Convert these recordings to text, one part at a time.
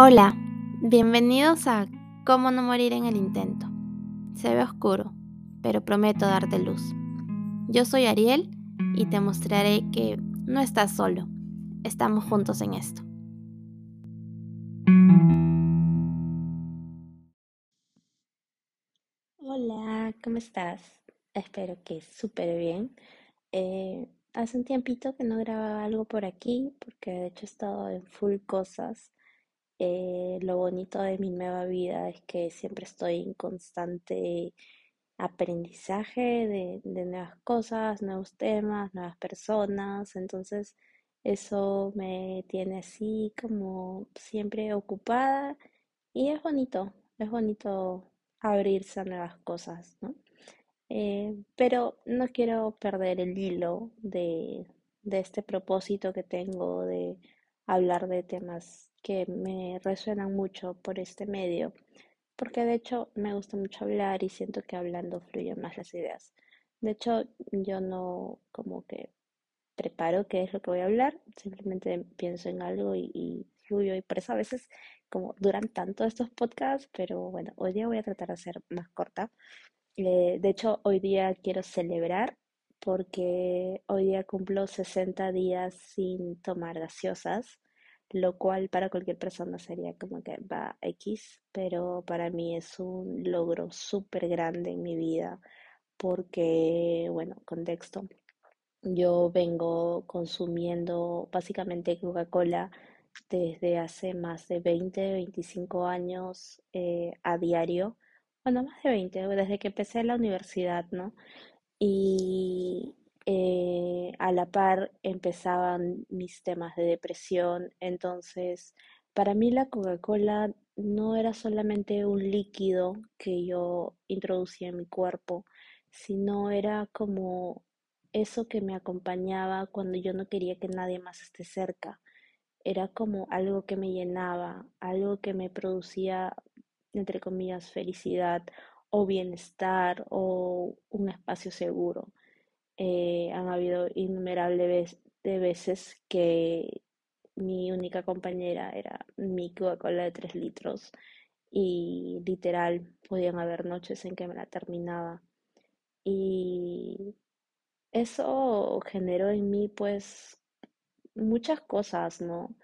Hola, bienvenidos a Cómo no morir en el intento. Se ve oscuro, pero prometo darte luz. Yo soy Ariel y te mostraré que no estás solo. Estamos juntos en esto. Hola, ¿cómo estás? Espero que súper bien. Eh, hace un tiempito que no grababa algo por aquí porque de hecho he estado en full cosas. Eh, lo bonito de mi nueva vida es que siempre estoy en constante aprendizaje de, nuevas cosas, nuevos temas, nuevas personas. Entonces eso me tiene así como siempre ocupada y es bonito, es bonito abrirse a nuevas cosas, ¿no? Eh, pero no quiero perder el hilo de este propósito que tengo de hablar de temas que me resuenan mucho por este medio, porque de hecho me gusta mucho hablar y siento que hablando fluyen más las ideas. De hecho, yo no como que preparo qué es lo que voy a hablar, simplemente pienso en algo y, fluyo y por eso a veces como duran tanto estos podcasts, pero bueno, hoy día voy a tratar de ser más corta. Eh, de hecho, hoy día quiero celebrar porque hoy día cumplo 60 días sin tomar gaseosas, lo cual para cualquier persona sería como que va X, pero para mí es un logro súper grande en mi vida porque, bueno, contexto, yo vengo consumiendo básicamente Coca-Cola desde hace más de 20, 25 años eh, a diario. Bueno, más de 20, desde que empecé la universidad, ¿no? Y eh, a la par empezaban mis temas de depresión. Entonces, para mí la Coca-Cola no era solamente un líquido que yo introducía en mi cuerpo, sino era como eso que me acompañaba cuando yo no quería que nadie más esté cerca. Era como algo que me llenaba, algo que me producía, entre comillas, felicidad o bienestar o un espacio seguro. Eh, han habido innumerables de veces que mi única compañera era mi Coca-Cola de 3 litros y literal podían haber noches en que me la terminaba. Y eso generó en mí pues muchas cosas, ¿no?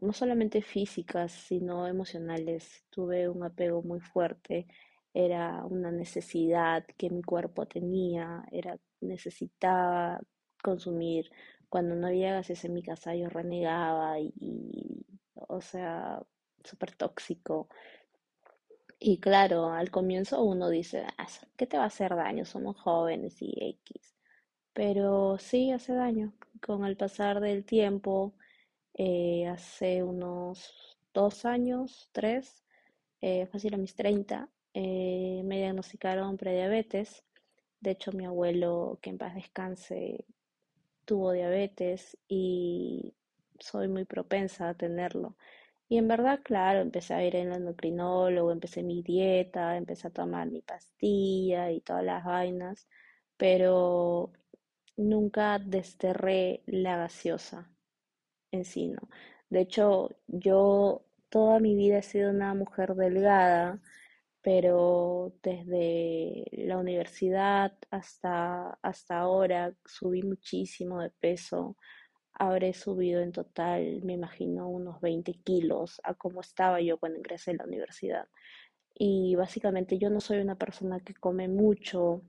No solamente físicas, sino emocionales. Tuve un apego muy fuerte, era una necesidad que mi cuerpo tenía, era necesitaba consumir. Cuando no había gases en mi casa yo renegaba y, o sea, súper tóxico. Y claro, al comienzo uno dice, "Ah, ¿qué te va a hacer daño? Somos jóvenes y X. Pero sí hace daño. Con el pasar del tiempo, eh, hace unos dos años, tres, eh, fácil a mis 30, eh, me diagnosticaron prediabetes. De hecho, mi abuelo, que en paz descanse, tuvo diabetes y soy muy propensa a tenerlo. Y en verdad, claro, empecé a ir en el endocrinólogo, empecé mi dieta, empecé a tomar mi pastilla y todas las vainas, pero nunca desterré la gaseosa en sí, ¿no? De hecho, yo toda mi vida he sido una mujer delgada, pero desde la universidad hasta, hasta ahora subí muchísimo de peso. Habré subido en total, me imagino, unos 20 kilos a como estaba yo cuando ingresé a la universidad. Y básicamente yo no soy una persona que come mucho,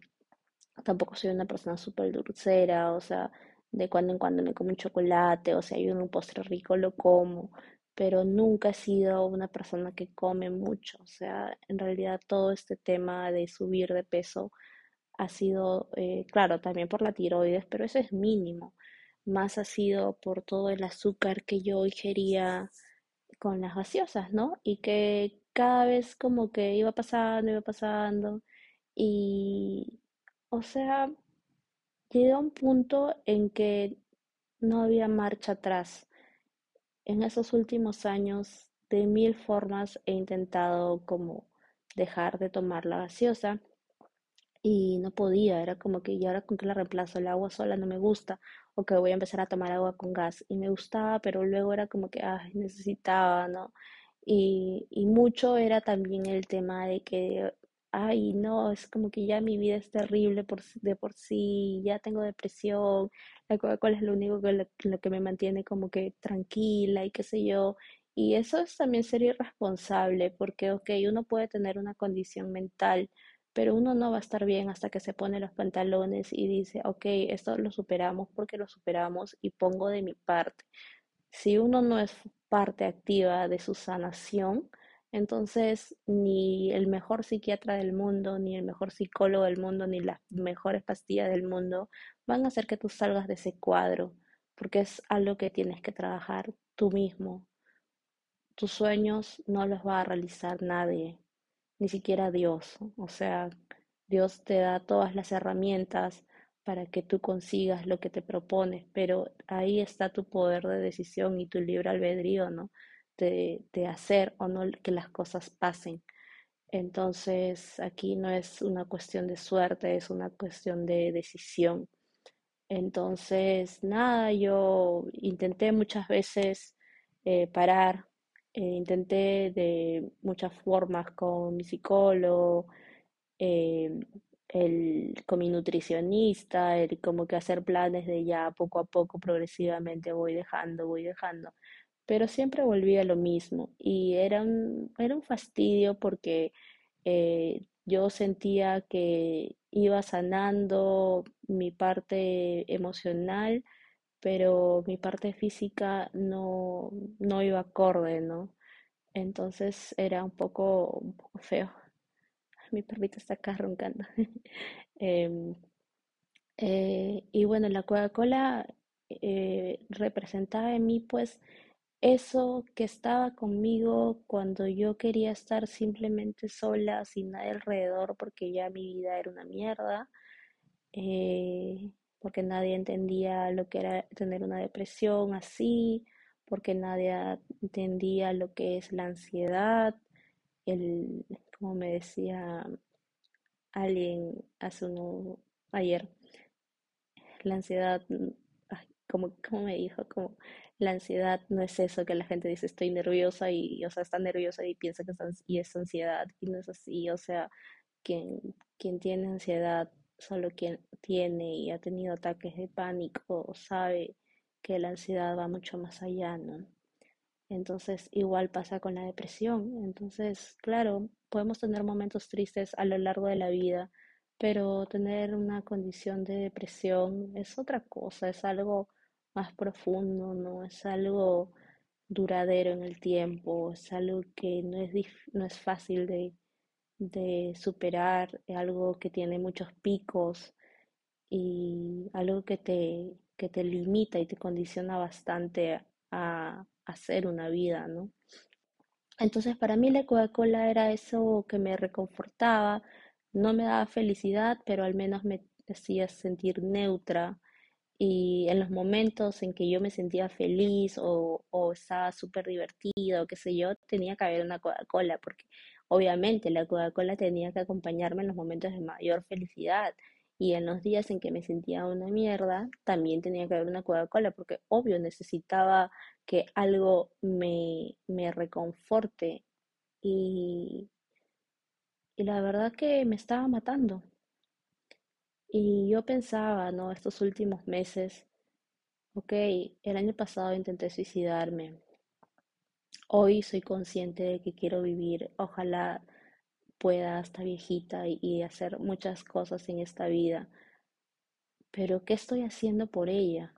tampoco soy una persona súper dulcera, o sea, de cuando en cuando me como un chocolate, o sea, hay un postre rico, lo como, pero nunca he sido una persona que come mucho, o sea, en realidad todo este tema de subir de peso ha sido, eh, claro, también por la tiroides, pero eso es mínimo, más ha sido por todo el azúcar que yo ingería con las gaseosas, ¿no? Y que cada vez como que iba pasando, iba pasando, y, o sea, Llegué a un punto en que no había marcha atrás. En esos últimos años, de mil formas he intentado como dejar de tomar la gaseosa y no podía, era como que, ¿y ahora con qué la reemplazo? El agua sola no me gusta, o que voy a empezar a tomar agua con gas y me gustaba, pero luego era como que, ay, necesitaba, ¿no? Y, y mucho era también el tema de que, ay, no, es como que ya mi vida es terrible por, de por sí, ya tengo depresión, la Coca-Cola es lo único que, lo que me mantiene como que tranquila y qué sé yo. Y eso es también ser irresponsable, porque, ok, uno puede tener una condición mental, pero uno no va a estar bien hasta que se pone los pantalones y dice, ok, esto lo superamos porque lo superamos y pongo de mi parte. Si uno no es parte activa de su sanación, entonces ni el mejor psiquiatra del mundo, ni el mejor psicólogo del mundo, ni las mejores pastillas del mundo van a hacer que tú salgas de ese cuadro, porque es algo que tienes que trabajar tú mismo. Tus sueños no los va a realizar nadie, ni siquiera Dios. O sea, Dios te da todas las herramientas para que tú consigas lo que te propones, pero ahí está tu poder de decisión y tu libre albedrío, ¿no? De, hacer o no que las cosas pasen. Entonces, aquí no es una cuestión de suerte, es una cuestión de decisión. Entonces, nada, yo intenté muchas veces eh, parar, eh, intenté de muchas formas con mi psicólogo, eh, el, con mi nutricionista, el como que hacer planes de ya poco a poco, progresivamente voy dejando, voy dejando, pero siempre volví a lo mismo y era un, era un fastidio porque eh, yo sentía que iba sanando mi parte emocional, pero mi parte física no, no iba acorde, ¿no? Entonces era un poco, un poco feo. Mi perrito está acá roncando. Em, eh, y bueno, la Coca-Cola eh, representaba en mí pues eso que estaba conmigo cuando yo quería estar simplemente sola, sin nadie alrededor, porque ya mi vida era una mierda, eh, porque nadie entendía lo que era tener una depresión así, porque nadie entendía lo que es la ansiedad, el, como me decía alguien hace uno, ayer, la ansiedad, mm, como, como me dijo, como la ansiedad no es eso que la gente dice estoy nerviosa y, o sea, está nerviosa y piensa que es, y es ansiedad y no es así, o sea, quien, quien tiene ansiedad, solo quien tiene y ha tenido ataques de pánico sabe que la ansiedad va mucho más allá, ¿no? Entonces, igual pasa con la depresión. Entonces, claro, podemos tener momentos tristes a lo largo de la vida, pero tener una condición de depresión es otra cosa, es algo más profundo, ¿no? Es algo duradero en el tiempo, es algo que no es, no es fácil de, de superar, es algo que tiene muchos picos y algo que te, que te limita y te condiciona bastante a hacer una vida, ¿no? Entonces para mí la Coca-Cola era eso que me reconfortaba, no me daba felicidad, pero al menos me hacía sentir neutra y en los momentos en que yo me sentía feliz o, o estaba súper divertida o qué sé yo, tenía que haber una Coca-Cola, porque obviamente la Coca-Cola tenía que acompañarme en los momentos de mayor felicidad. Y en los días en que me sentía una mierda, también tenía que haber una Coca-Cola, porque obvio necesitaba que algo me, me reconforte. Y, y la verdad que me estaba matando. Y yo pensaba, ¿no? Estos últimos meses Ok, el año pasado intenté suicidarme. Hoy soy consciente de que quiero vivir. Ojalá pueda hasta viejita y, hacer muchas cosas en esta vida. Pero ¿qué estoy haciendo por ella?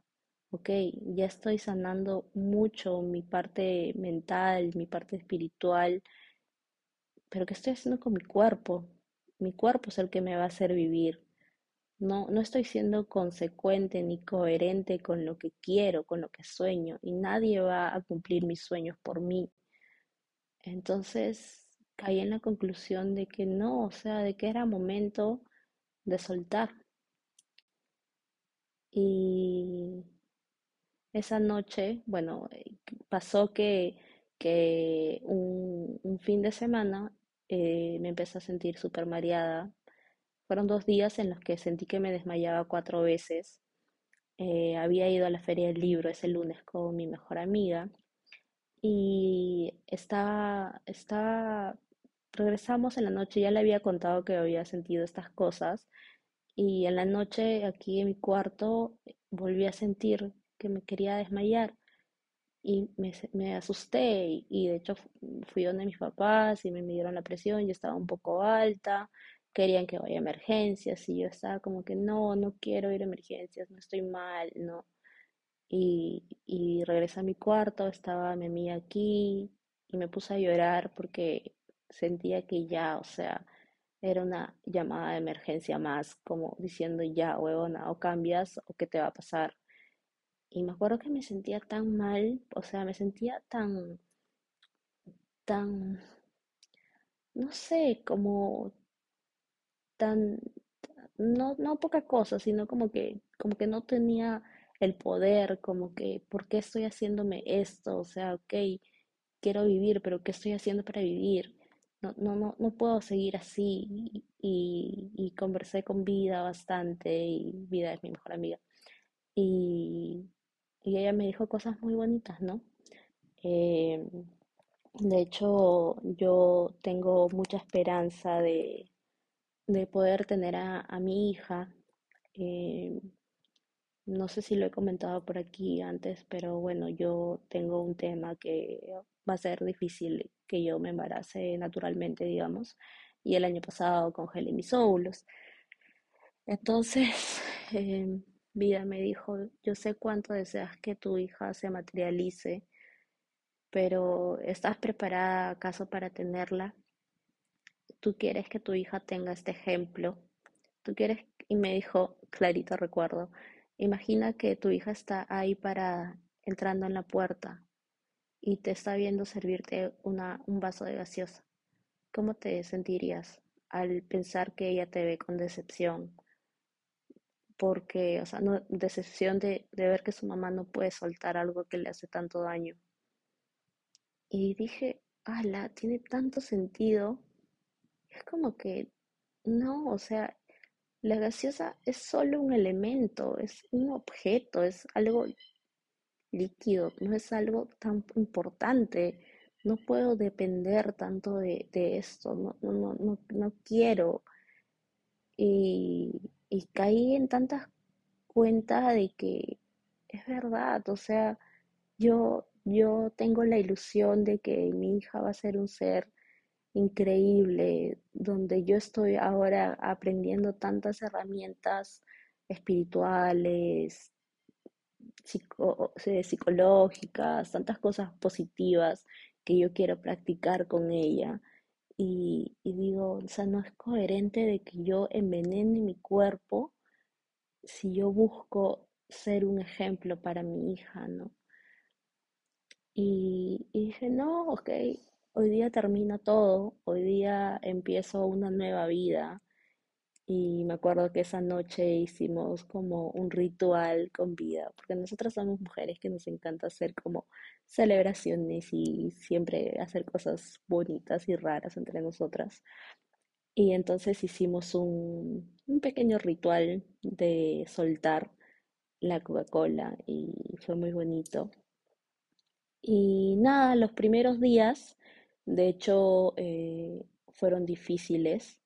Ok, ya estoy sanando mucho mi parte mental, mi parte espiritual, pero ¿qué estoy haciendo con mi cuerpo? Mi cuerpo es el que me va a hacer vivir. No, no estoy siendo consecuente ni coherente con lo que quiero, con lo que sueño, y nadie va a cumplir mis sueños por mí. Entonces caí en la conclusión de que no, o sea, de que era momento de soltar. Y esa noche, bueno, eh, pasó que, que un, fin de semana eh, me empecé a sentir súper mareada. Fueron dos días en los que sentí que me desmayaba cuatro veces. Eh, había ido a la feria del libro ese lunes con mi mejor amiga y estaba, estaba, regresamos en la noche, ya le había contado que había sentido estas cosas y en la noche aquí en mi cuarto volví a sentir que me quería desmayar y me, asusté y, y de hecho fui donde mis papás y me midieron la presión, yo estaba un poco alta, querían que vaya a emergencias y yo estaba como que no, no quiero ir a emergencias, no estoy mal, no. Y, y regresé a mi cuarto, estaba mi amiga aquí y me puse a llorar porque sentía que ya, o sea, era una llamada de emergencia más, como diciendo ya, huevona, o cambias o qué te va a pasar. Y me acuerdo que me sentía tan mal, o sea, me sentía tan, tan, no sé, como no, no poca cosa, sino como que, como que no tenía el poder, como que, ¿por qué estoy haciéndome esto? O sea, ok, quiero vivir, pero ¿qué estoy haciendo para vivir? No, no, no, no puedo seguir así. Y, y conversé con Vida bastante, y Vida es mi mejor amiga. Y, y ella me dijo cosas muy bonitas, ¿no? Eh, de hecho, yo tengo mucha esperanza de, de poder tener a, a mi hija. Eh, no sé si lo he comentado por aquí antes, pero bueno, yo tengo un tema que va a ser difícil que yo me embarace naturalmente, digamos, y el año pasado congelé mis óvulos. Entonces, Vida me dijo, yo sé cuánto deseas que tu hija se materialice, pero ¿estás preparada acaso para tenerla? ¿Tú quieres que tu hija tenga este ejemplo? ¿Tú quieres? Y me dijo, clarito recuerdo, imagina que tu hija está ahí para entrando en la puerta y te está viendo servirte una, un vaso de gaseosa. ¿Cómo te sentirías al pensar que ella te ve con decepción? Porque, o sea, no, decepción de, de ver que su mamá no puede soltar algo que le hace tanto daño. Y dije, ala, tiene tanto sentido. Es como que, no, o sea, la gaseosa es solo un elemento, es un objeto, es algo líquido, no es algo tan importante. No puedo depender tanto de, de esto, no, no, no, no, quiero. Y, y caí en tantas cuentas de que es verdad, o sea, yo, yo tengo la ilusión de que mi hija va a ser un ser increíble, donde yo estoy ahora aprendiendo tantas herramientas espirituales, psico- psicológicas, tantas cosas positivas que yo quiero practicar con ella. Y, y digo, o sea, no es coherente de que yo envenene mi cuerpo si yo busco ser un ejemplo para mi hija, ¿no? Y, y dije, no, ok, hoy día termina todo, hoy día empiezo una nueva vida. Y me acuerdo que esa noche hicimos como un ritual con vida, porque nosotras somos mujeres que nos encanta hacer como celebraciones y siempre hacer cosas bonitas y raras entre nosotras. Y entonces hicimos un, un pequeño ritual de soltar la Coca-Cola y fue muy bonito. Y nada, los primeros días, de hecho, eh, fueron difíciles.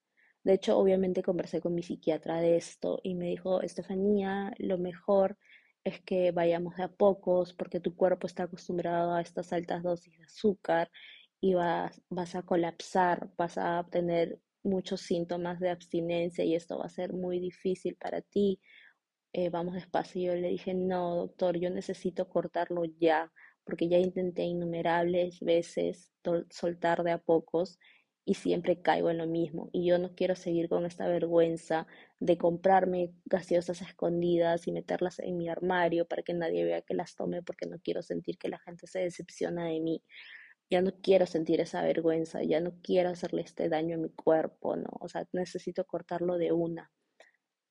De hecho, obviamente conversé con mi psiquiatra de esto y me dijo, Estefanía, lo mejor es que vayamos de a pocos porque tu cuerpo está acostumbrado a estas altas dosis de azúcar y vas, vas a colapsar, vas a tener muchos síntomas de abstinencia y esto va a ser muy difícil para ti. Eh, vamos despacio. Y yo le dije, no, doctor, yo necesito cortarlo ya porque ya intenté innumerables veces soltar de a pocos y siempre caigo en lo mismo. Y yo no quiero seguir con esta vergüenza de comprarme gaseosas escondidas y meterlas en mi armario para que nadie vea que las tome porque no quiero sentir que la gente se decepciona de mí. Ya no quiero sentir esa vergüenza, ya no quiero hacerle este daño a mi cuerpo, ¿no? O sea, necesito cortarlo de una.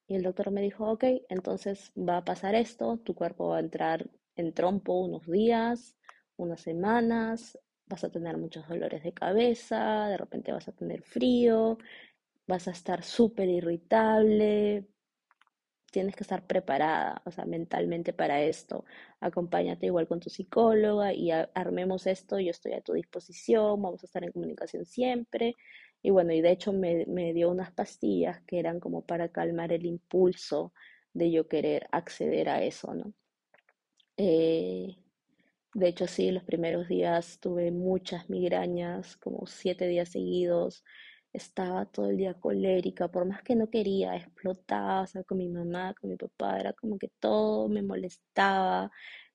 Y el doctor me dijo, ok, entonces va a pasar esto, tu cuerpo va a entrar en trompo unos días, unas semanas, vas a tener muchos dolores de cabeza, de repente vas a tener frío, vas a estar súper irritable, tienes que estar preparada, o sea, mentalmente para esto. Acompáñate igual con tu psicóloga y armemos esto, yo estoy a tu disposición, vamos a estar en comunicación siempre. Y bueno, y de hecho me, me dio unas pastillas que eran como para calmar el impulso de yo querer acceder a eso, ¿no? Eh, de hecho, sí, los primeros días tuve muchas migrañas, como siete días seguidos. Estaba todo el día colérica, por más que no quería, explotaba, o sea, con mi mamá, con mi papá, era como que todo me molestaba,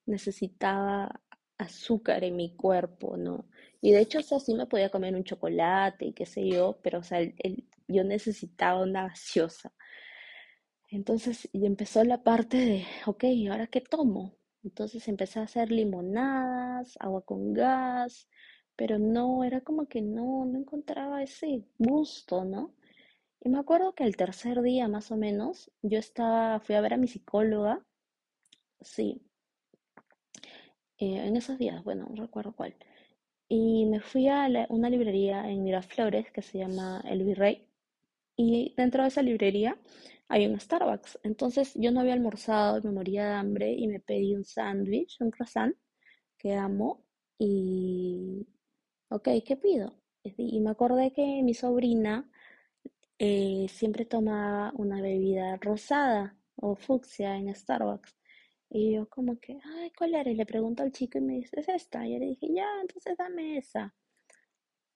necesitaba azúcar en mi cuerpo, ¿no? Y de hecho, o sí me podía comer un chocolate y qué sé yo, pero, o sea, yo necesitaba una gaseosa. Entonces, y empezó la parte de, ok, ¿ahora qué tomo? Entonces empecé a hacer limonadas, agua con gas, pero no, era como que no, no encontraba ese gusto, ¿no? Y me acuerdo que el tercer día más o menos, yo estaba, fui a ver a mi psicóloga, sí, eh, en esos días, bueno, no recuerdo cuál, y me fui a una librería en Miraflores que se llama El Virrey, y dentro de esa librería hay un Starbucks. Entonces yo no había almorzado me moría de hambre y me pedí un sándwich, un croissant que amo y, ok, ¿qué pido? Y me acordé que mi sobrina eh, siempre toma una bebida rosada o fucsia en Starbucks. Y yo como que, ay, ¿cuál era? Y le pregunto al chico y me dice, es esta. Y yo le dije, ya, entonces dame esa.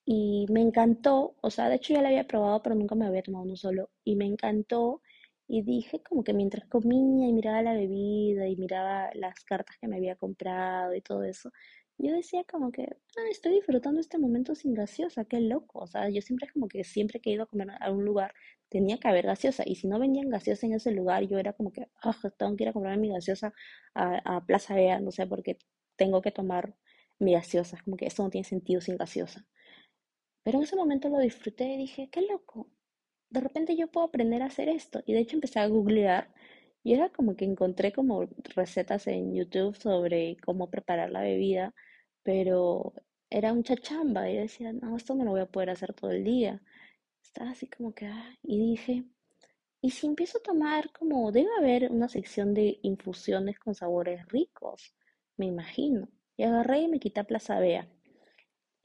Y me encantó, o sea, de hecho ya la había probado, pero nunca me había tomado uno solo. Y me encantó y dije como que mientras comía y miraba la bebida y miraba las cartas que me había comprado y todo eso, yo decía como que ah, estoy disfrutando este momento sin gaseosa, qué loco. O sea, yo siempre como que siempre que he ido a comer a un lugar tenía que haber gaseosa. Y si no vendían gaseosa en ese lugar, yo era como que, ah, tengo que ir a comprar mi gaseosa a, a Plaza Vea, no sé, porque tengo que tomar mi gaseosa. Como que eso no tiene sentido sin gaseosa. Pero en ese momento lo disfruté y dije, qué loco de repente yo puedo aprender a hacer esto. Y de hecho empecé a googlear y era como que encontré como recetas en YouTube sobre cómo preparar la bebida, pero era mucha chamba y decía, no, esto no lo voy a poder hacer todo el día. Estaba así como que, ah, y dije, ¿y si empiezo a tomar como, debe haber una sección de infusiones con sabores ricos? Me imagino. Y agarré y me quité a Plaza.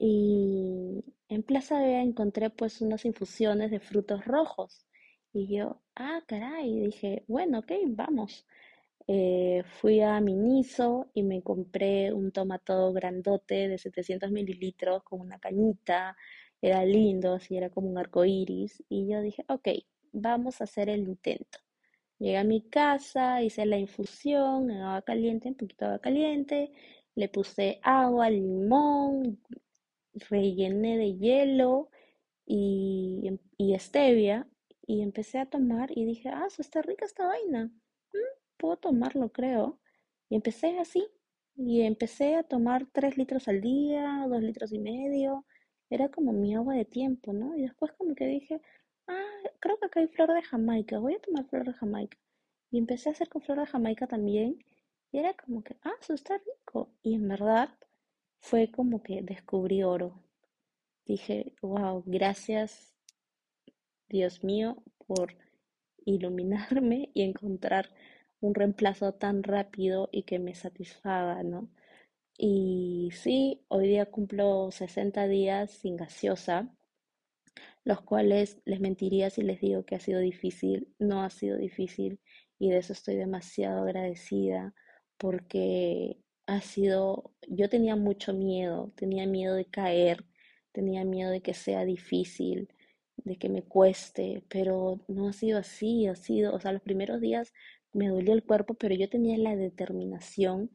Y en Plaza Vea encontré pues unas infusiones de frutos rojos. Y yo, ah, caray, dije, bueno, ok, vamos. Eh, fui a Miniso y me compré un tomato grandote de 700 mililitros con una cañita. Era lindo, así era como un arco iris. Y yo dije, ok, vamos a hacer el intento. Llegué a mi casa, hice la infusión en agua caliente, un poquito de agua caliente, le puse agua, limón, rellené de hielo y, y stevia y empecé a tomar y dije, ah, está rica esta vaina, mm, puedo tomarlo creo. Y empecé así y empecé a tomar tres litros al día, dos litros y medio, era como mi agua de tiempo, ¿no? Y después como que dije, ah, creo que acá hay flor de Jamaica, voy a tomar flor de Jamaica. Y empecé a hacer con flor de Jamaica también y era como que, ah, eso está rico. Y en verdad fue como que descubrí oro. Dije, wow, gracias Dios mío por iluminarme y encontrar un reemplazo tan rápido y que me satisfaga, ¿no? Y sí, hoy día cumplo 60 días sin gaseosa, los cuales les mentiría si les digo que ha sido difícil, no ha sido difícil y de eso estoy demasiado agradecida porque ha sido, yo tenía mucho miedo, tenía miedo de caer, tenía miedo de que sea difícil, de que me cueste, pero no ha sido así, ha sido, o sea, los primeros días me dolió el cuerpo, pero yo tenía la determinación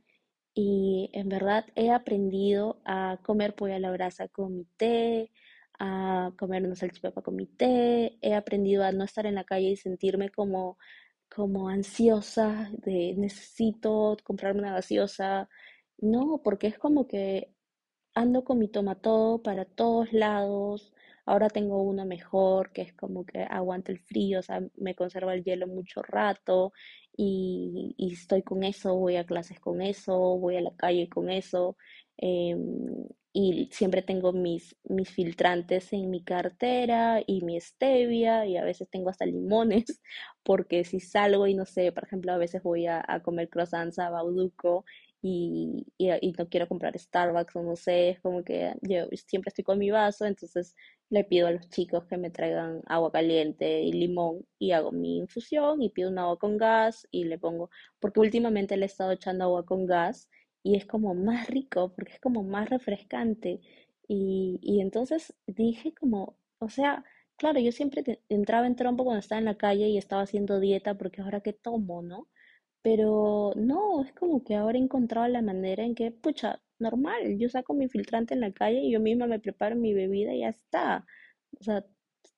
y en verdad he aprendido a comer pollo a la brasa con mi té, a comer una salchipapa con mi té, he aprendido a no estar en la calle y sentirme como como ansiosa de necesito comprarme una gaseosa. No, porque es como que ando con mi todo para todos lados. Ahora tengo una mejor que es como que aguanta el frío, o sea, me conserva el hielo mucho rato y, estoy con eso, voy a clases con eso, voy a la calle con eso. Em, y siempre tengo mis, mis filtrantes en mi cartera y mi stevia y a veces tengo hasta limones porque si salgo y no sé, por ejemplo, a veces voy a, comer croissants a Bauduco y, y, y no quiero comprar Starbucks o no sé, es como que yo siempre estoy con mi vaso, entonces le pido a los chicos que me traigan agua caliente y limón y hago mi infusión y pido un agua con gas y le pongo, porque últimamente le he estado echando agua con gas y es como más rico, porque es como más refrescante. Y, y entonces dije como, o sea, claro, yo siempre entraba en trompo cuando estaba en la calle y estaba haciendo dieta porque ahora qué tomo, ¿no? Pero no, es como que ahora he encontrado la manera en que, pucha, normal, yo saco mi filtrante en la calle y yo misma me preparo mi bebida y ya está. O sea,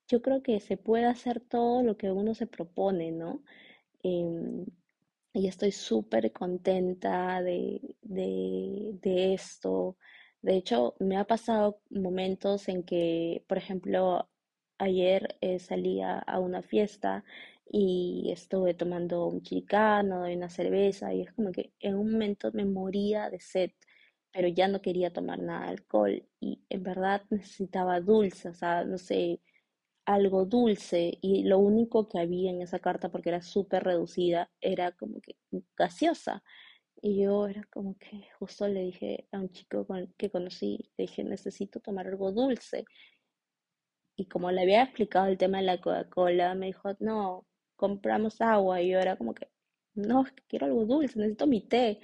yo creo que se puede hacer todo lo que uno se propone, ¿no? Em, y estoy súper contenta de, de, de esto. De hecho, me ha pasado momentos en que, por ejemplo, ayer eh, salí a, a una fiesta y estuve tomando un chicano y una cerveza y es como que en un momento me moría de sed, pero ya no quería tomar nada de alcohol y en verdad necesitaba dulce, o sea, no sé, algo dulce y lo único que había en esa carta, porque era súper reducida, era como que gaseosa. Y yo era como que justo le dije a un chico con- que conocí, le dije, necesito tomar algo dulce. Y como le había explicado el tema de la Coca-Cola, me dijo, no, compramos agua. Y yo era como que, no, es que quiero algo dulce, necesito mi té.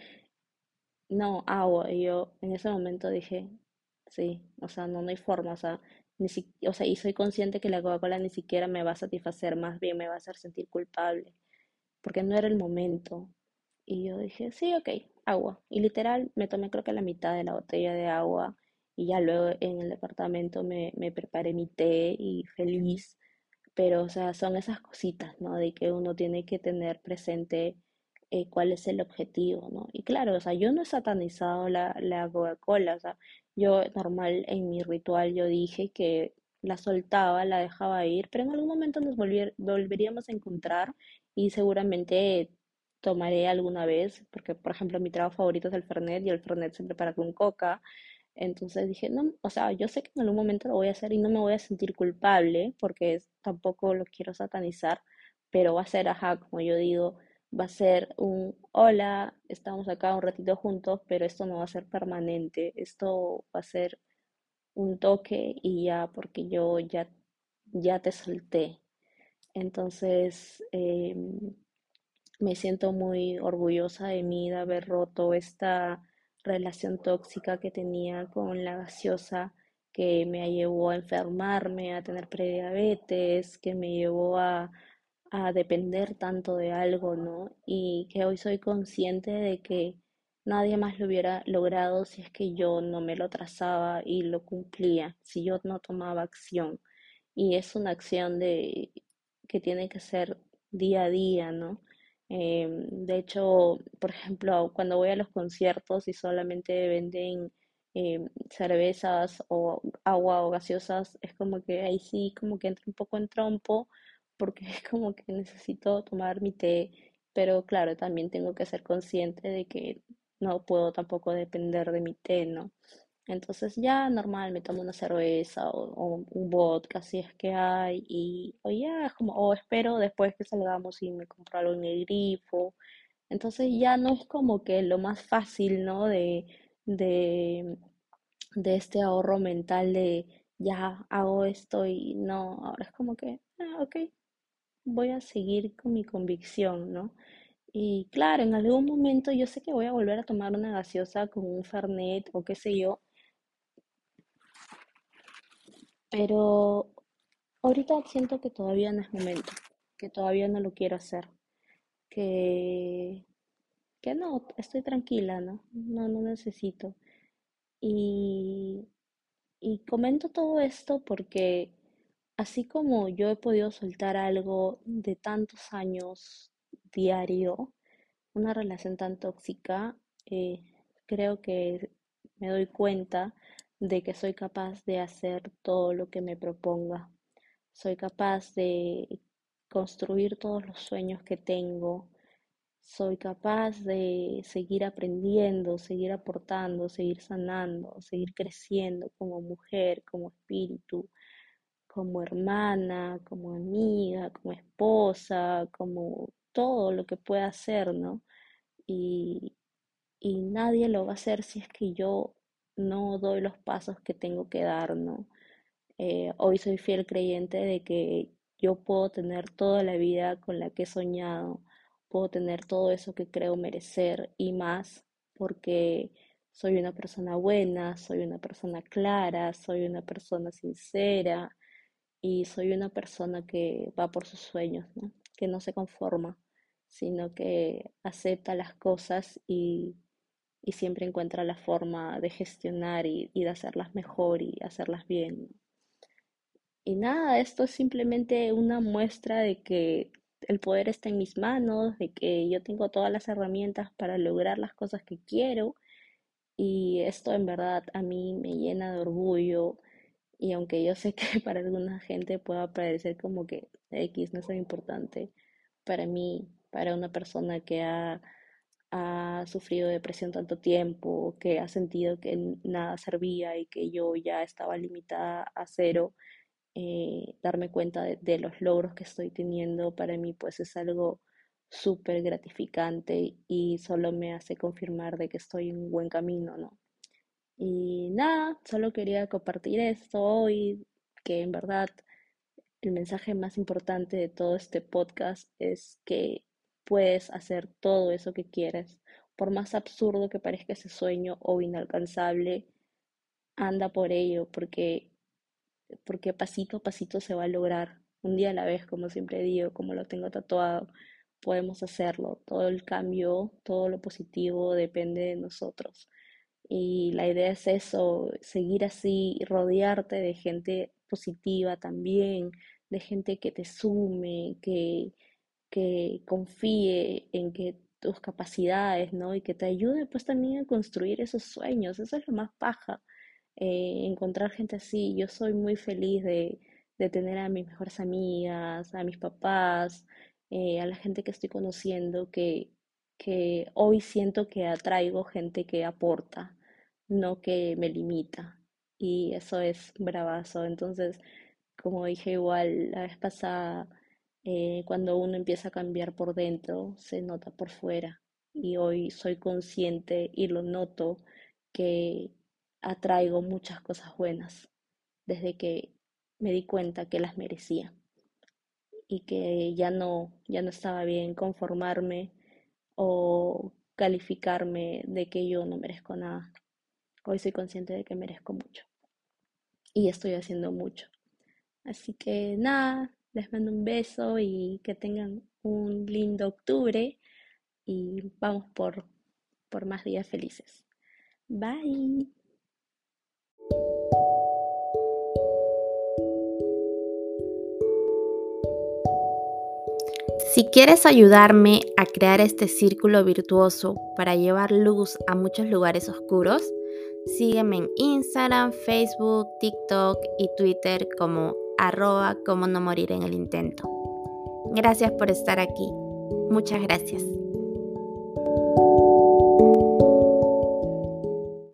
No, agua. Y yo en ese momento dije, sí, o sea, no, no hay forma, o sea, ni si, o sea, y soy consciente que la Coca-Cola ni siquiera me va a satisfacer, más bien me va a hacer sentir culpable, porque no era el momento. Y yo dije, sí, ok, agua. Y literal, me tomé creo que la mitad de la botella de agua y ya luego en el departamento me, me preparé mi té y feliz. Pero, o sea, son esas cositas, ¿no? De que uno tiene que tener presente eh, cuál es el objetivo, ¿no? Y claro, o sea, yo no he satanizado la, la Coca-Cola, o sea, yo normal en mi ritual yo dije que la soltaba, la dejaba ir, pero en algún momento nos volveríamos a encontrar y seguramente tomaré alguna vez, porque por ejemplo mi trago favorito es el Fernet y el Fernet se prepara con coca, entonces dije, no, o sea, yo sé que en algún momento lo voy a hacer y no me voy a sentir culpable porque tampoco lo quiero satanizar, pero va a ser, ajá, como yo digo, va a ser un, hola, estamos acá un ratito juntos, pero esto no va a ser permanente, esto va a ser un toque y ya, porque yo ya, ya te solté. Entonces, em, me siento muy orgullosa de mí de haber roto esta relación tóxica que tenía con la gaseosa que me llevó a enfermarme, a tener prediabetes, que me llevó a, a depender tanto de algo, ¿no? Y que hoy soy consciente de que nadie más lo hubiera logrado si es que yo no me lo trazaba y lo cumplía, si yo no tomaba acción. Y es una acción de que tiene que ser día a día, ¿no? Em, de hecho, por ejemplo, cuando voy a los conciertos y solamente venden em, cervezas o agua o gaseosas, es como que ahí sí, como que entro un poco en trompo, porque es como que necesito tomar mi té, pero claro, también tengo que ser consciente de que no puedo tampoco depender de mi té, ¿no? Entonces ya normal me tomo una cerveza o, o un vodka si es que hay y o ya como o espero después que salgamos y me compro algo en el grifo. Entonces ya no es como que lo más fácil, ¿no? De, de, de este ahorro mental de ya hago esto y no, ahora es como que, ah, ok, voy a seguir con mi convicción, ¿no? Y claro, en algún momento yo sé que voy a volver a tomar una gaseosa con un Fernet o qué sé yo, pero Ahorita siento que todavía no es momento, que todavía no lo quiero hacer, que, que no, estoy tranquila, ¿no? No, no necesito. Y, y comento todo esto porque así como yo he podido soltar algo de tantos años diario, una relación tan tóxica, eh, creo que me doy cuenta de que soy capaz de hacer todo lo que me proponga. Soy capaz de construir todos los sueños que tengo. soy capaz de seguir aprendiendo, seguir aportando, seguir sanando, seguir creciendo como mujer, como espíritu, como hermana, como amiga, como esposa, como todo lo que pueda ser, ¿no? Y, y nadie lo va a hacer si es que yo no doy los pasos que tengo que dar, ¿no? Eh, hoy soy fiel creyente de que yo puedo tener toda la vida con la que he soñado, puedo tener todo eso que creo merecer y más porque soy una persona buena, soy una persona clara, soy una persona sincera y soy una persona que va por sus sueños. Que no se conforma, sino que acepta las cosas y, y siempre encuentra la forma de gestionar y, y de hacerlas mejor y hacerlas bien. Y nada, esto es simplemente una muestra de que el poder está en mis manos, de que yo tengo todas las herramientas para lograr las cosas que quiero. Y esto en verdad a mí me llena de orgullo. Y aunque yo sé que para alguna gente pueda parecer como que X no es tan importante, para mí, para una persona que ha, ha sufrido depresión tanto tiempo, que ha sentido que nada servía y que yo ya estaba limitada a cero, eh, darme cuenta de, los logros que estoy teniendo para mí pues es algo súper gratificante y solo me hace confirmar de que estoy en un buen camino, ¿no? Y nada, solo quería compartir esto hoy, que en verdad el mensaje más importante de todo este podcast es que puedes hacer todo eso que quieres. Por más absurdo que parezca ese sueño o inalcanzable, anda por ello, porque porque pasito a pasito se va a lograr, un día a la vez, como siempre digo, como lo tengo tatuado, podemos hacerlo. Todo el cambio, todo lo positivo depende de nosotros. Y la idea es eso, seguir así, rodearte de gente positiva también, de gente que te sume, que, que confíe en que tus capacidades, ¿no? Y que te ayude pues también a construir esos sueños. Eso es lo más paja. Eh, encontrar gente así. Yo soy muy feliz de, de, tener a mis mejores amigas, a mis papás, eh, a la gente que estoy conociendo, que, que hoy siento que atraigo gente que aporta, no que me limita. Y eso es bravazo. Entonces, como dije igual la vez pasada, eh, cuando uno empieza a cambiar por dentro, se nota por fuera. Y hoy soy consciente y lo noto que atraigo muchas cosas buenas desde que me di cuenta que las merecía y que ya no, ya no estaba bien conformarme o calificarme de que yo no merezco nada. Hoy soy consciente de que merezco mucho y estoy haciendo mucho. Así que nada, les mando un beso y que tengan un lindo octubre y vamos por, por más días felices. Bye. Si quieres ayudarme a crear este círculo virtuoso para llevar luz a muchos lugares oscuros, sígueme en Instagram, Facebook, TikTok y Twitter como arroba como no morir en el intento. Gracias por estar aquí. Muchas gracias.